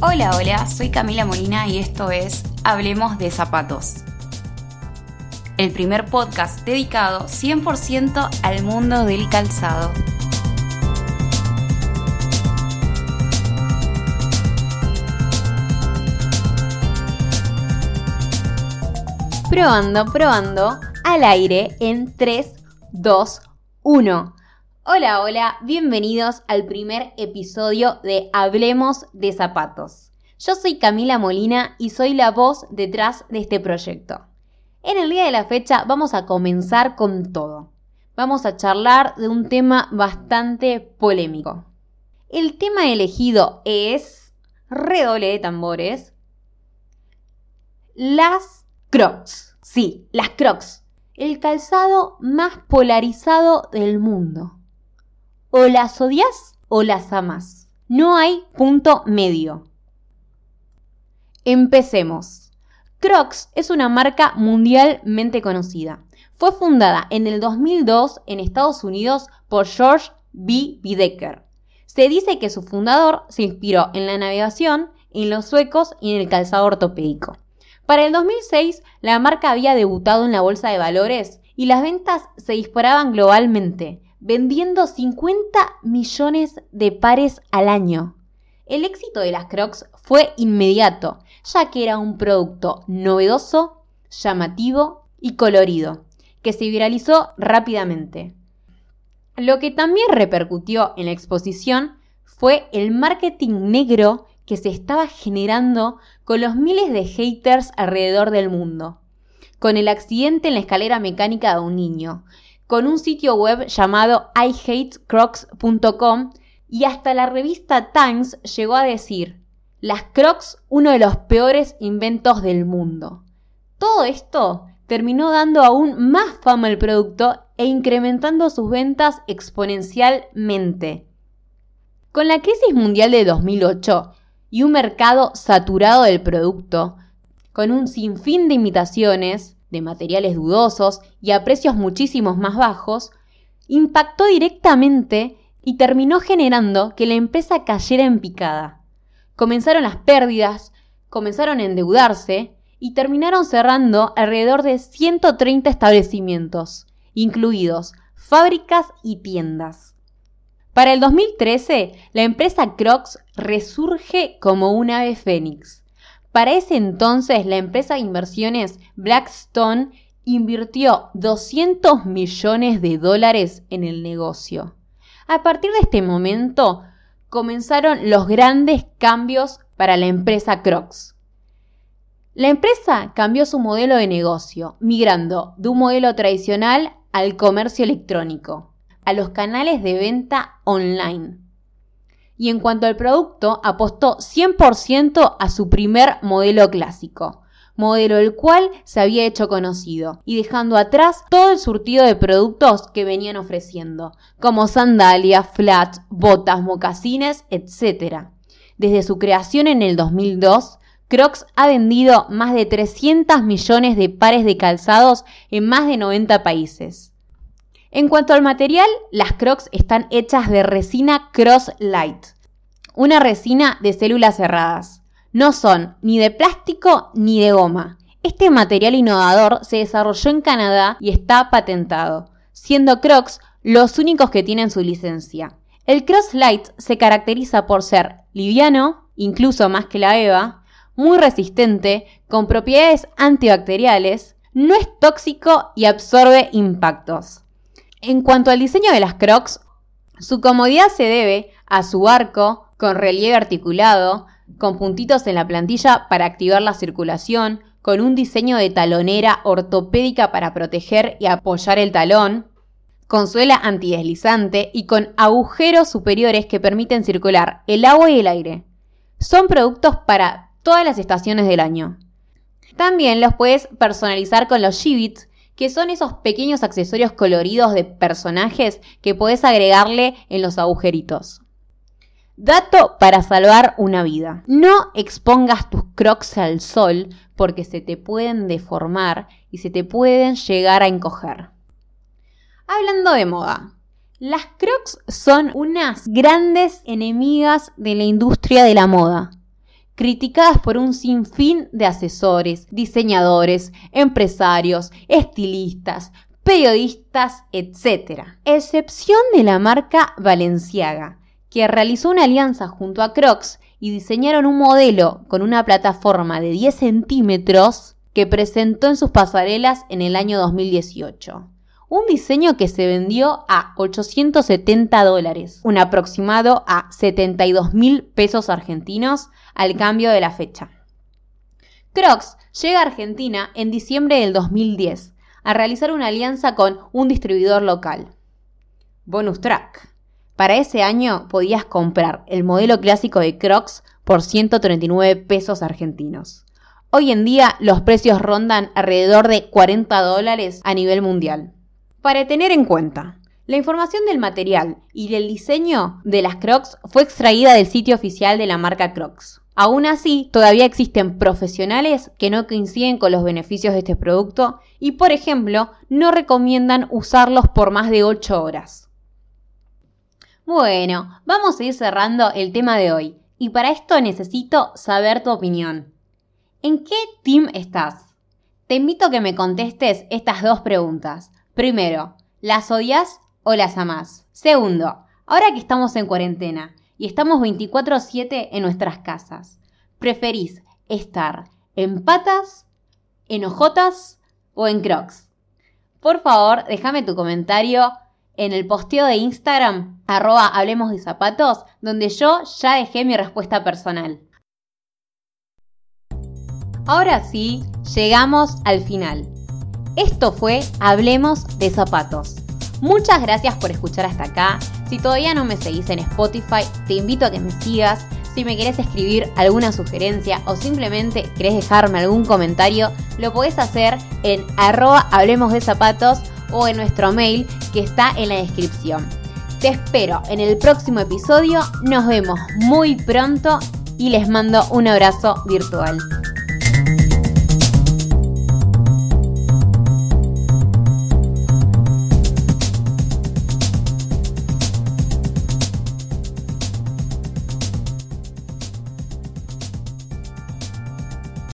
Hola, hola, soy Camila Molina y esto es Hablemos de Zapatos. El primer podcast dedicado 100% al mundo del calzado. Probando, probando, al aire en 3, 2, 1. Hola, hola, bienvenidos al primer episodio de Hablemos de Zapatos. Yo soy Camila Molina y soy la voz detrás de este proyecto. En el día de la fecha vamos a comenzar con todo. Vamos a charlar de un tema bastante polémico. El tema elegido es, redoble de tambores, las crocs. Sí, las crocs. El calzado más polarizado del mundo. O las odias o las amas. No hay punto medio. Empecemos. Crocs es una marca mundialmente conocida. Fue fundada en el 2002 en Estados Unidos por George B. Bidecker. Se dice que su fundador se inspiró en la navegación, en los suecos y en el calzado ortopédico. Para el 2006, la marca había debutado en la bolsa de valores y las ventas se disparaban globalmente, vendiendo 50 millones de pares al año. El éxito de las Crocs fue inmediato, ya que era un producto novedoso, llamativo y colorido, que se viralizó rápidamente. Lo que también repercutió en la exposición fue el marketing negro que se estaba generando con los miles de haters alrededor del mundo, con el accidente en la escalera mecánica de un niño, con un sitio web llamado ihatecrocs.com y hasta la revista Times llegó a decir, las crocs uno de los peores inventos del mundo. Todo esto terminó dando aún más fama al producto e incrementando sus ventas exponencialmente. Con la crisis mundial de 2008 y un mercado saturado del producto, con un sinfín de imitaciones, de materiales dudosos y a precios muchísimos más bajos, impactó directamente y terminó generando que la empresa cayera en picada. Comenzaron las pérdidas, comenzaron a endeudarse y terminaron cerrando alrededor de 130 establecimientos, incluidos fábricas y tiendas. Para el 2013, la empresa Crocs resurge como un ave fénix para ese entonces, la empresa de inversiones Blackstone invirtió 200 millones de dólares en el negocio. A partir de este momento, comenzaron los grandes cambios para la empresa Crocs. La empresa cambió su modelo de negocio, migrando de un modelo tradicional al comercio electrónico, a los canales de venta online y en cuanto al producto, apostó 100% a su primer modelo clásico, modelo el cual se había hecho conocido, y dejando atrás todo el surtido de productos que venían ofreciendo, como sandalias, flats, botas, mocasines, etc. Desde su creación en el 2002, Crocs ha vendido más de 300 millones de pares de calzados en más de 90 países. En cuanto al material, las Crocs están hechas de resina Cross Light, una resina de células cerradas. No son ni de plástico ni de goma. Este material innovador se desarrolló en Canadá y está patentado, siendo Crocs los únicos que tienen su licencia. El Cross Light se caracteriza por ser liviano, incluso más que la EVA, muy resistente, con propiedades antibacteriales, no es tóxico y absorbe impactos. En cuanto al diseño de las Crocs, su comodidad se debe a su arco con relieve articulado, con puntitos en la plantilla para activar la circulación, con un diseño de talonera ortopédica para proteger y apoyar el talón, con suela antideslizante y con agujeros superiores que permiten circular el agua y el aire. Son productos para todas las estaciones del año. También los puedes personalizar con los Shibits, que son esos pequeños accesorios coloridos de personajes que puedes agregarle en los agujeritos. Dato para salvar una vida. No expongas tus crocs al sol porque se te pueden deformar y se te pueden llegar a encoger. Hablando de moda. Las crocs son unas grandes enemigas de la industria de la moda. Criticadas por un sinfín de asesores, diseñadores, empresarios, estilistas, periodistas, etc. Excepción de la marca Valenciaga, que realizó una alianza junto a Crocs y diseñaron un modelo con una plataforma de 10 centímetros que presentó en sus pasarelas en el año 2018. Un diseño que se vendió a 870 dólares, un aproximado a 72 mil pesos argentinos al cambio de la fecha. Crocs llega a Argentina en diciembre del 2010 a realizar una alianza con un distribuidor local. Bonus track. Para ese año podías comprar el modelo clásico de Crocs por 139 pesos argentinos. Hoy en día los precios rondan alrededor de 40 dólares a nivel mundial. Para tener en cuenta, la información del material y del diseño de las Crocs fue extraída del sitio oficial de la marca Crocs. Aún así, todavía existen profesionales que no coinciden con los beneficios de este producto y, por ejemplo, no recomiendan usarlos por más de 8 horas. Bueno, vamos a ir cerrando el tema de hoy y para esto necesito saber tu opinión. ¿En qué team estás? Te invito a que me contestes estas dos preguntas. Primero, ¿las odias o las amás? Segundo, ahora que estamos en cuarentena, y estamos 24/7 en nuestras casas. ¿Preferís estar en patas, en ojotas o en crocs? Por favor, déjame tu comentario en el posteo de Instagram, arroba hablemos de zapatos, donde yo ya dejé mi respuesta personal. Ahora sí, llegamos al final. Esto fue Hablemos de Zapatos. Muchas gracias por escuchar hasta acá. Si todavía no me seguís en Spotify, te invito a que me sigas. Si me querés escribir alguna sugerencia o simplemente querés dejarme algún comentario, lo podés hacer en arroba hablemos de zapatos o en nuestro mail que está en la descripción. Te espero en el próximo episodio, nos vemos muy pronto y les mando un abrazo virtual.